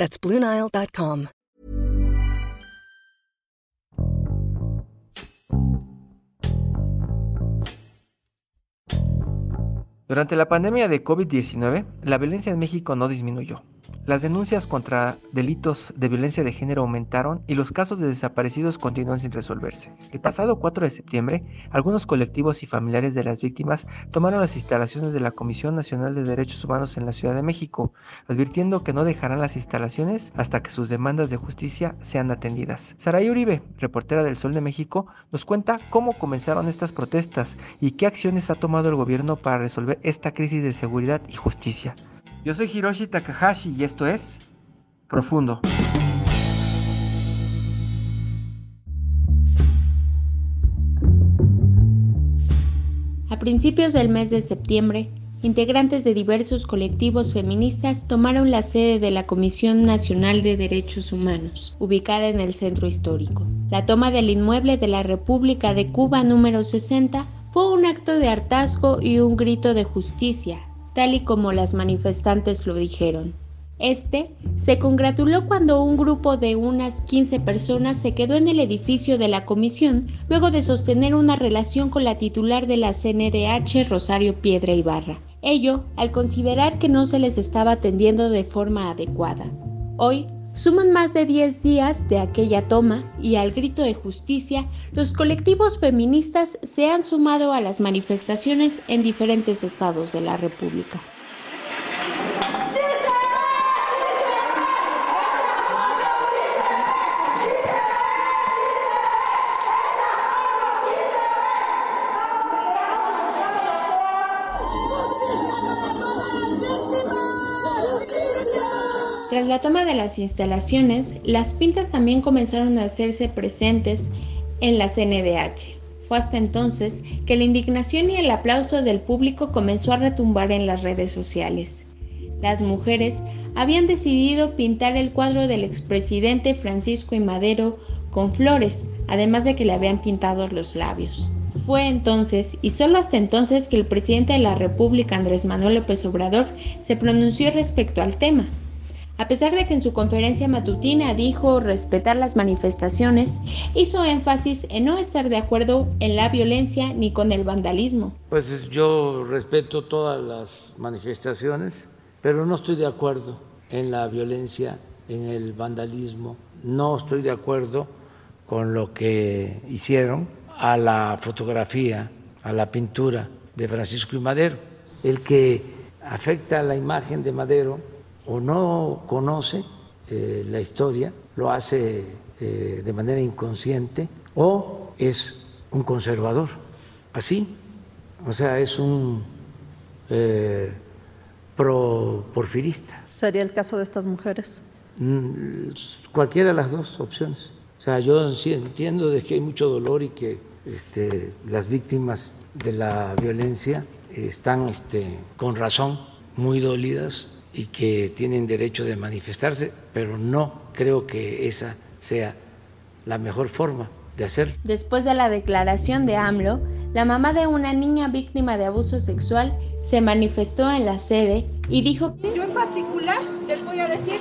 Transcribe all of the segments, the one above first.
That's BlueNile.com. Durante la pandemia de COVID-19, la violencia en México no disminuyó. Las denuncias contra delitos de violencia de género aumentaron y los casos de desaparecidos continúan sin resolverse. El pasado 4 de septiembre, algunos colectivos y familiares de las víctimas tomaron las instalaciones de la Comisión Nacional de Derechos Humanos en la Ciudad de México, advirtiendo que no dejarán las instalaciones hasta que sus demandas de justicia sean atendidas. Saray Uribe, reportera del Sol de México, nos cuenta cómo comenzaron estas protestas y qué acciones ha tomado el gobierno para resolver esta crisis de seguridad y justicia. Yo soy Hiroshi Takahashi y esto es Profundo. A principios del mes de septiembre, integrantes de diversos colectivos feministas tomaron la sede de la Comisión Nacional de Derechos Humanos, ubicada en el centro histórico. La toma del inmueble de la República de Cuba número 60 fue un acto de hartazgo y un grito de justicia, tal y como las manifestantes lo dijeron. Este se congratuló cuando un grupo de unas 15 personas se quedó en el edificio de la comisión luego de sostener una relación con la titular de la CNDH, Rosario Piedra Ibarra. Ello al considerar que no se les estaba atendiendo de forma adecuada. Hoy, Suman más de 10 días de aquella toma y al grito de justicia, los colectivos feministas se han sumado a las manifestaciones en diferentes estados de la República. La toma de las instalaciones, las pintas también comenzaron a hacerse presentes en la CNDH. Fue hasta entonces que la indignación y el aplauso del público comenzó a retumbar en las redes sociales. Las mujeres habían decidido pintar el cuadro del expresidente Francisco y Madero con flores, además de que le habían pintado los labios. Fue entonces, y solo hasta entonces, que el presidente de la República, Andrés Manuel López Obrador, se pronunció respecto al tema. A pesar de que en su conferencia matutina dijo respetar las manifestaciones, hizo énfasis en no estar de acuerdo en la violencia ni con el vandalismo. Pues yo respeto todas las manifestaciones, pero no estoy de acuerdo en la violencia, en el vandalismo, no estoy de acuerdo con lo que hicieron a la fotografía, a la pintura de Francisco y Madero. El que afecta a la imagen de Madero o no conoce eh, la historia, lo hace eh, de manera inconsciente, o es un conservador, así, o sea, es un eh, pro porfirista. ¿Sería el caso de estas mujeres? Mm, cualquiera de las dos opciones. O sea, yo sí entiendo de que hay mucho dolor y que este, las víctimas de la violencia están este, con razón muy dolidas y que tienen derecho de manifestarse, pero no creo que esa sea la mejor forma de hacer. Después de la declaración de AMLO, la mamá de una niña víctima de abuso sexual se manifestó en la sede y dijo Yo en particular les voy a decir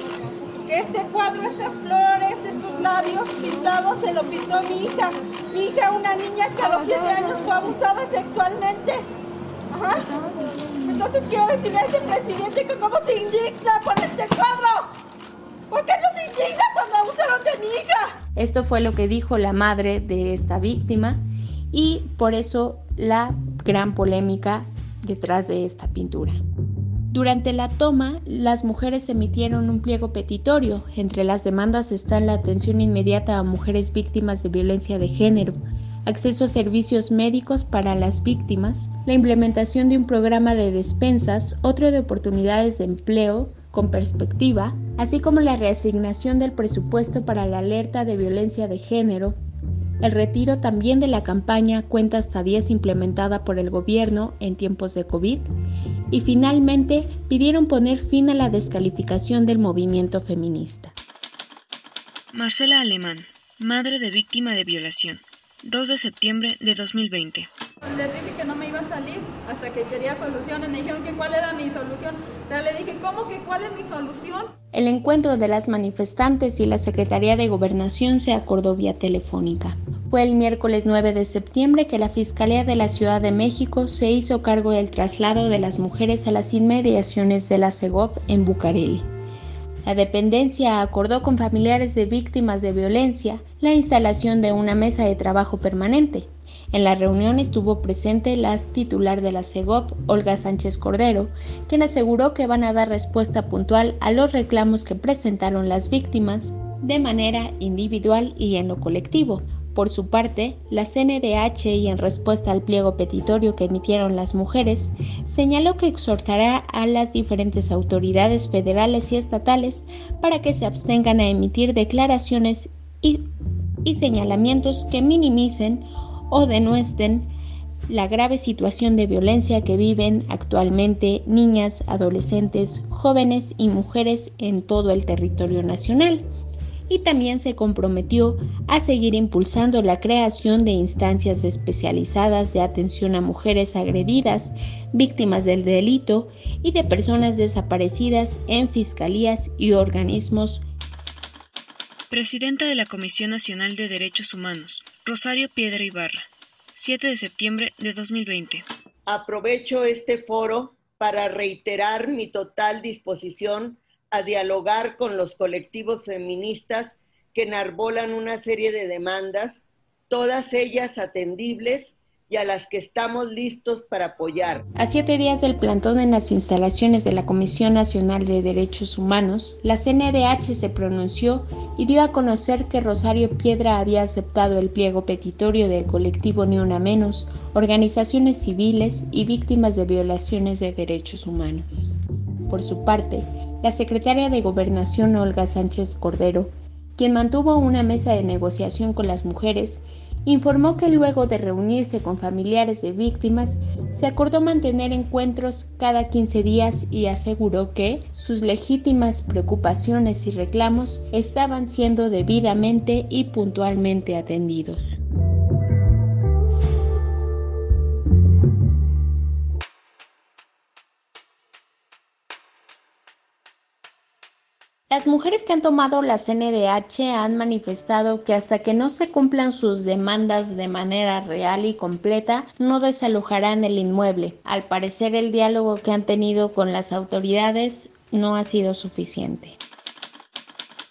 que este cuadro, estas flores, estos labios pintados se lo pintó mi hija. Mi hija, una niña que a los 7 años fue abusada sexualmente. Ajá. Entonces quiero decirle a ese presidente que cómo se indigna por este cuadro. ¿Por qué no se indigna cuando abusaron de mi hija? Esto fue lo que dijo la madre de esta víctima y por eso la gran polémica detrás de esta pintura. Durante la toma, las mujeres emitieron un pliego petitorio. Entre las demandas están la atención inmediata a mujeres víctimas de violencia de género, acceso a servicios médicos para las víctimas, la implementación de un programa de despensas, otro de oportunidades de empleo, con perspectiva, así como la reasignación del presupuesto para la alerta de violencia de género, el retiro también de la campaña Cuenta hasta 10 implementada por el gobierno en tiempos de COVID y finalmente pidieron poner fin a la descalificación del movimiento feminista. Marcela Alemán, madre de víctima de violación, 2 de septiembre de 2020. Les dije que no me iba a salir hasta que quería soluciones. Me dijeron que cuál era mi solución. O sea, le dije, ¿cómo que cuál es mi solución? El encuentro de las manifestantes y la Secretaría de Gobernación se acordó vía telefónica. Fue el miércoles 9 de septiembre que la Fiscalía de la Ciudad de México se hizo cargo del traslado de las mujeres a las inmediaciones de la CEGOP en Bucareli. La dependencia acordó con familiares de víctimas de violencia la instalación de una mesa de trabajo permanente en la reunión estuvo presente la titular de la CEGOP, Olga Sánchez Cordero, quien aseguró que van a dar respuesta puntual a los reclamos que presentaron las víctimas de manera individual y en lo colectivo. Por su parte, la CNDH y en respuesta al pliego petitorio que emitieron las mujeres, señaló que exhortará a las diferentes autoridades federales y estatales para que se abstengan a emitir declaraciones y, y señalamientos que minimicen o denuestren la grave situación de violencia que viven actualmente niñas, adolescentes, jóvenes y mujeres en todo el territorio nacional. Y también se comprometió a seguir impulsando la creación de instancias especializadas de atención a mujeres agredidas, víctimas del delito y de personas desaparecidas en fiscalías y organismos. Presidenta de la Comisión Nacional de Derechos Humanos, Rosario Piedra Ibarra, 7 de septiembre de 2020. Aprovecho este foro para reiterar mi total disposición a dialogar con los colectivos feministas que enarbolan una serie de demandas, todas ellas atendibles y a las que estamos listos para apoyar. A siete días del plantón en las instalaciones de la Comisión Nacional de Derechos Humanos, la CNDH se pronunció y dio a conocer que Rosario Piedra había aceptado el pliego petitorio del colectivo Ni Una Menos, organizaciones civiles y víctimas de violaciones de derechos humanos. Por su parte, la secretaria de Gobernación Olga Sánchez Cordero, quien mantuvo una mesa de negociación con las mujeres, informó que luego de reunirse con familiares de víctimas, se acordó mantener encuentros cada 15 días y aseguró que sus legítimas preocupaciones y reclamos estaban siendo debidamente y puntualmente atendidos. Las mujeres que han tomado la CNDH han manifestado que hasta que no se cumplan sus demandas de manera real y completa, no desalojarán el inmueble. Al parecer el diálogo que han tenido con las autoridades no ha sido suficiente.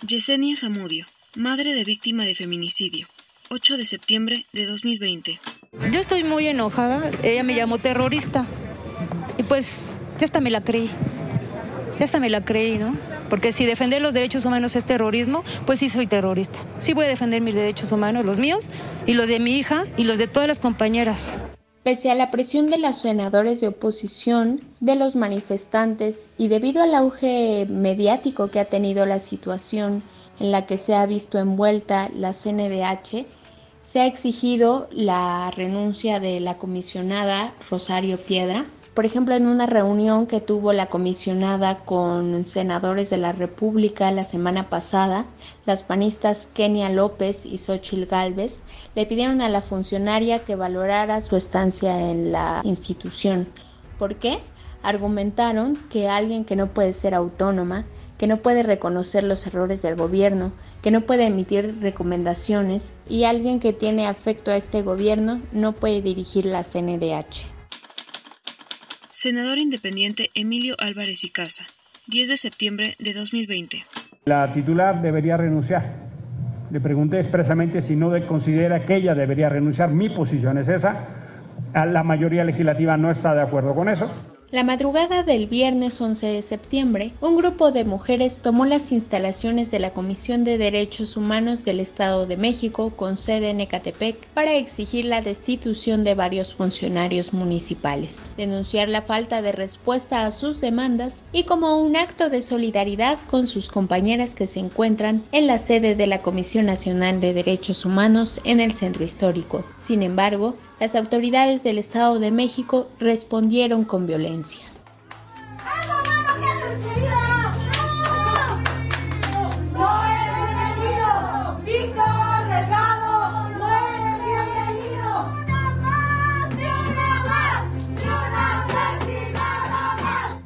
Yesenia Zamudio, madre de víctima de feminicidio, 8 de septiembre de 2020. Yo estoy muy enojada, ella me llamó terrorista y pues ya hasta me la creí, ya hasta me la creí, ¿no? Porque si defender los derechos humanos es terrorismo, pues sí soy terrorista. Sí voy a defender mis derechos humanos, los míos y los de mi hija y los de todas las compañeras. Pese a la presión de los senadores de oposición, de los manifestantes y debido al auge mediático que ha tenido la situación en la que se ha visto envuelta la CNDH, se ha exigido la renuncia de la comisionada Rosario Piedra, por ejemplo, en una reunión que tuvo la comisionada con senadores de la República la semana pasada, las panistas Kenia López y Xochil Gálvez le pidieron a la funcionaria que valorara su estancia en la institución. ¿Por qué? Argumentaron que alguien que no puede ser autónoma, que no puede reconocer los errores del gobierno, que no puede emitir recomendaciones y alguien que tiene afecto a este gobierno no puede dirigir la CNDH. Senador independiente Emilio Álvarez y Casa, 10 de septiembre de 2020. La titular debería renunciar. Le pregunté expresamente si no considera que ella debería renunciar. Mi posición es esa. La mayoría legislativa no está de acuerdo con eso. La madrugada del viernes 11 de septiembre, un grupo de mujeres tomó las instalaciones de la Comisión de Derechos Humanos del Estado de México con sede en Ecatepec para exigir la destitución de varios funcionarios municipales, denunciar la falta de respuesta a sus demandas y como un acto de solidaridad con sus compañeras que se encuentran en la sede de la Comisión Nacional de Derechos Humanos en el centro histórico. Sin embargo, las autoridades del Estado de México respondieron con violencia.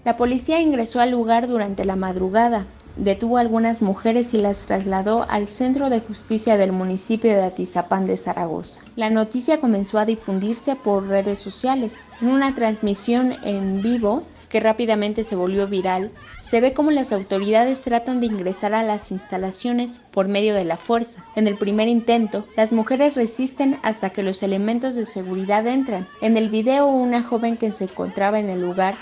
La policía ingresó al lugar durante la madrugada, detuvo a algunas mujeres y las trasladó al Centro de Justicia del municipio de Atizapán de Zaragoza. La noticia comenzó a difundirse por redes sociales. En una transmisión en vivo que rápidamente se volvió viral, se ve cómo las autoridades tratan de ingresar a las instalaciones por medio de la fuerza. En el primer intento, las mujeres resisten hasta que los elementos de seguridad entran. En el video, una joven que se encontraba en el lugar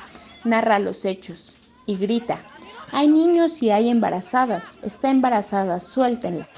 narra los hechos y grita, hay niños y hay embarazadas. Está embarazada, suéltenla.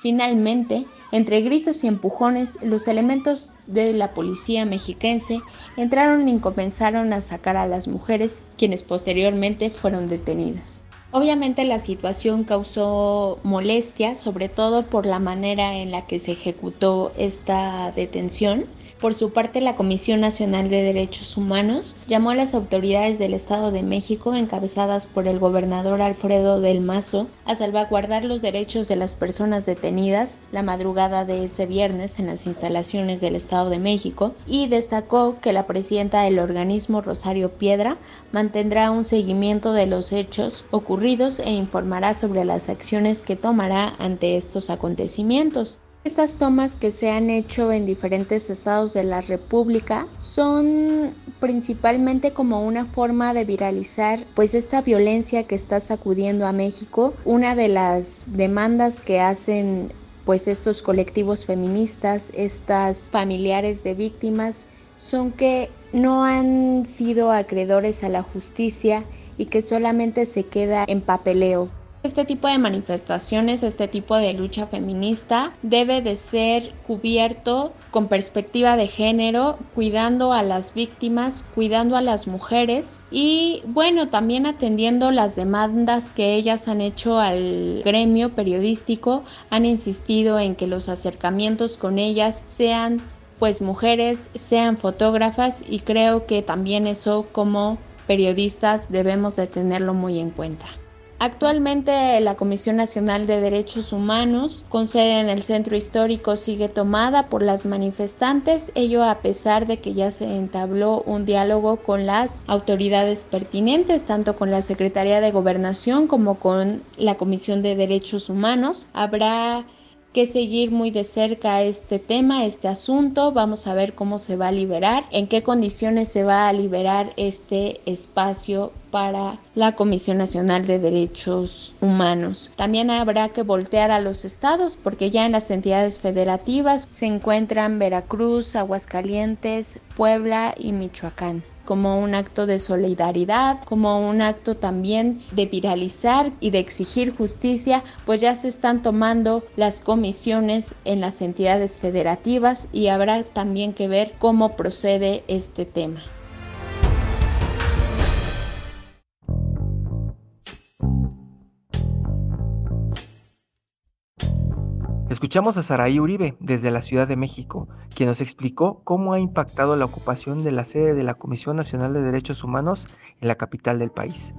Finalmente, entre gritos y empujones, los elementos de la policía mexiquense entraron y comenzaron a sacar a las mujeres, quienes posteriormente fueron detenidas. Obviamente la situación causó molestia, sobre todo por la manera en la que se ejecutó esta detención por su parte, la Comisión Nacional de Derechos Humanos llamó a las autoridades del Estado de México, encabezadas por el gobernador Alfredo del Mazo, a salvaguardar los derechos de las personas detenidas la madrugada de ese viernes en las instalaciones del Estado de México y destacó que la presidenta del organismo, Rosario Piedra, mantendrá un seguimiento de los hechos ocurridos e informará sobre las acciones que tomará ante estos acontecimientos. Estas tomas que se han hecho en diferentes estados de la República son principalmente como una forma de viralizar pues esta violencia que está sacudiendo a México. Una de las demandas que hacen pues estos colectivos feministas, estas familiares de víctimas, son que no han sido acreedores a la justicia y que solamente se queda en papeleo. Este tipo de manifestaciones, este tipo de lucha feminista debe de ser cubierto con perspectiva de género, cuidando a las víctimas, cuidando a las mujeres y bueno, también atendiendo las demandas que ellas han hecho al gremio periodístico, han insistido en que los acercamientos con ellas sean pues mujeres, sean fotógrafas y creo que también eso como periodistas debemos de tenerlo muy en cuenta. Actualmente la Comisión Nacional de Derechos Humanos, con sede en el centro histórico, sigue tomada por las manifestantes, ello a pesar de que ya se entabló un diálogo con las autoridades pertinentes, tanto con la Secretaría de Gobernación como con la Comisión de Derechos Humanos. Habrá que seguir muy de cerca este tema, este asunto. Vamos a ver cómo se va a liberar, en qué condiciones se va a liberar este espacio para la Comisión Nacional de Derechos Humanos. También habrá que voltear a los estados porque ya en las entidades federativas se encuentran Veracruz, Aguascalientes, Puebla y Michoacán como un acto de solidaridad, como un acto también de viralizar y de exigir justicia, pues ya se están tomando las comisiones en las entidades federativas y habrá también que ver cómo procede este tema. Escuchamos a Saraí Uribe desde la Ciudad de México, quien nos explicó cómo ha impactado la ocupación de la sede de la Comisión Nacional de Derechos Humanos en la capital del país.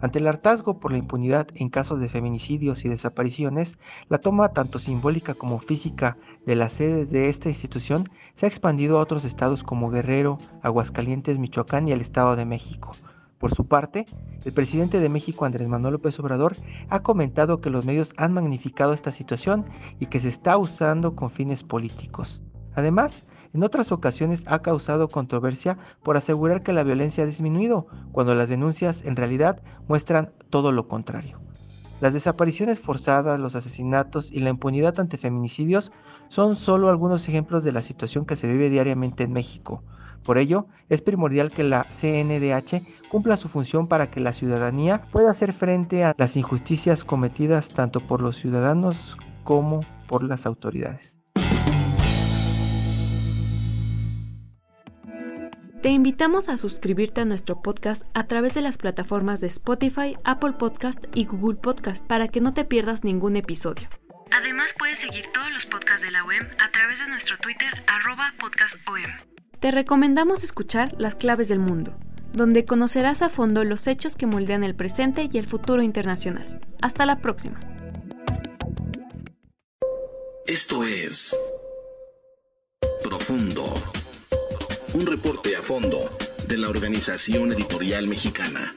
Ante el hartazgo por la impunidad en casos de feminicidios y desapariciones, la toma tanto simbólica como física de la sede de esta institución se ha expandido a otros estados como Guerrero, Aguascalientes, Michoacán y el Estado de México, por su parte, el presidente de México, Andrés Manuel López Obrador, ha comentado que los medios han magnificado esta situación y que se está usando con fines políticos. Además, en otras ocasiones ha causado controversia por asegurar que la violencia ha disminuido, cuando las denuncias en realidad muestran todo lo contrario. Las desapariciones forzadas, los asesinatos y la impunidad ante feminicidios son solo algunos ejemplos de la situación que se vive diariamente en México. Por ello, es primordial que la CNDH cumpla su función para que la ciudadanía pueda hacer frente a las injusticias cometidas tanto por los ciudadanos como por las autoridades. Te invitamos a suscribirte a nuestro podcast a través de las plataformas de Spotify, Apple Podcast y Google Podcast para que no te pierdas ningún episodio. Además puedes seguir todos los podcasts de la OEM a través de nuestro Twitter arroba podcastom. Te recomendamos escuchar Las Claves del Mundo, donde conocerás a fondo los hechos que moldean el presente y el futuro internacional. Hasta la próxima. Esto es Profundo un reporte a fondo de la Organización Editorial Mexicana.